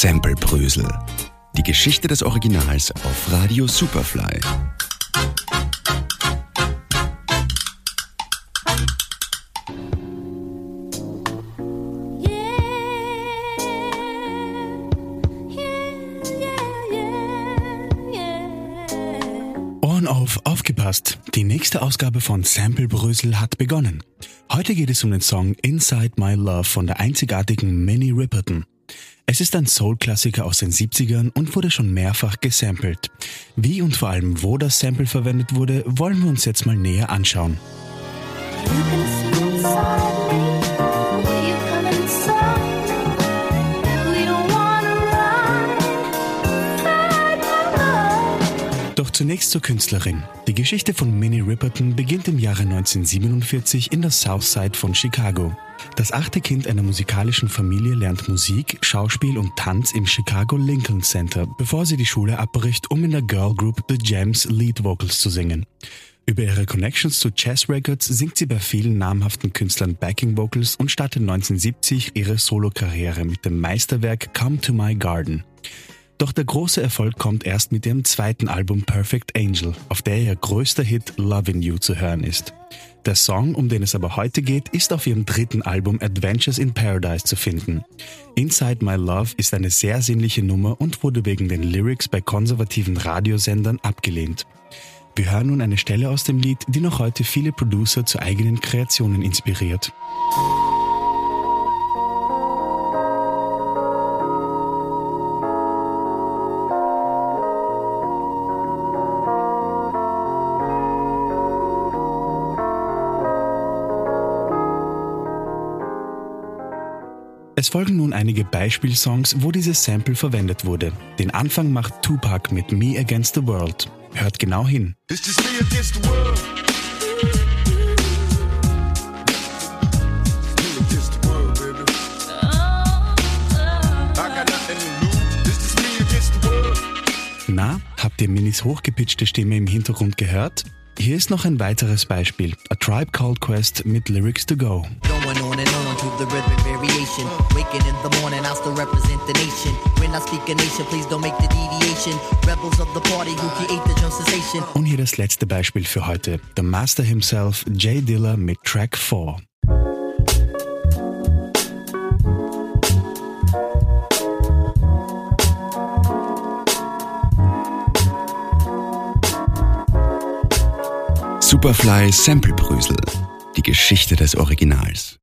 Samplebrösel. Die Geschichte des Originals auf Radio Superfly. Ohren auf, aufgepasst. Die nächste Ausgabe von Sample Brösel hat begonnen. Heute geht es um den Song Inside My Love von der einzigartigen Minnie Riperton. Es ist ein Soul-Klassiker aus den 70ern und wurde schon mehrfach gesampelt. Wie und vor allem wo das Sample verwendet wurde, wollen wir uns jetzt mal näher anschauen. Zunächst zur Künstlerin. Die Geschichte von Minnie Riperton beginnt im Jahre 1947 in der Southside von Chicago. Das achte Kind einer musikalischen Familie lernt Musik, Schauspiel und Tanz im Chicago Lincoln Center, bevor sie die Schule abbricht, um in der Girl Group The Jams Lead Vocals zu singen. Über ihre Connections zu Jazz Records singt sie bei vielen namhaften Künstlern Backing Vocals und startet 1970 ihre Solokarriere mit dem Meisterwerk Come to My Garden. Doch der große Erfolg kommt erst mit ihrem zweiten Album Perfect Angel, auf der ihr größter Hit Lovin' You zu hören ist. Der Song, um den es aber heute geht, ist auf ihrem dritten Album Adventures in Paradise zu finden. Inside My Love ist eine sehr sinnliche Nummer und wurde wegen den Lyrics bei konservativen Radiosendern abgelehnt. Wir hören nun eine Stelle aus dem Lied, die noch heute viele Producer zu eigenen Kreationen inspiriert. Es folgen nun einige Beispielsongs, wo dieses Sample verwendet wurde. Den Anfang macht Tupac mit Me Against the World. Hört genau hin. Na, habt ihr Minis hochgepitchte Stimme im Hintergrund gehört? Hier ist noch ein weiteres Beispiel. A Tribe Called Quest mit Lyrics to Go. To the rhythmic variation. Waking in the morning, I still represent the nation. When I speak a nation, please don't make the deviation. Rebels of the party who create the drum sensation. Und hier das letzte Beispiel für heute. The Master himself, Jay Dilla mit Track 4. Superfly Samplebrösel. Die Geschichte des Originals.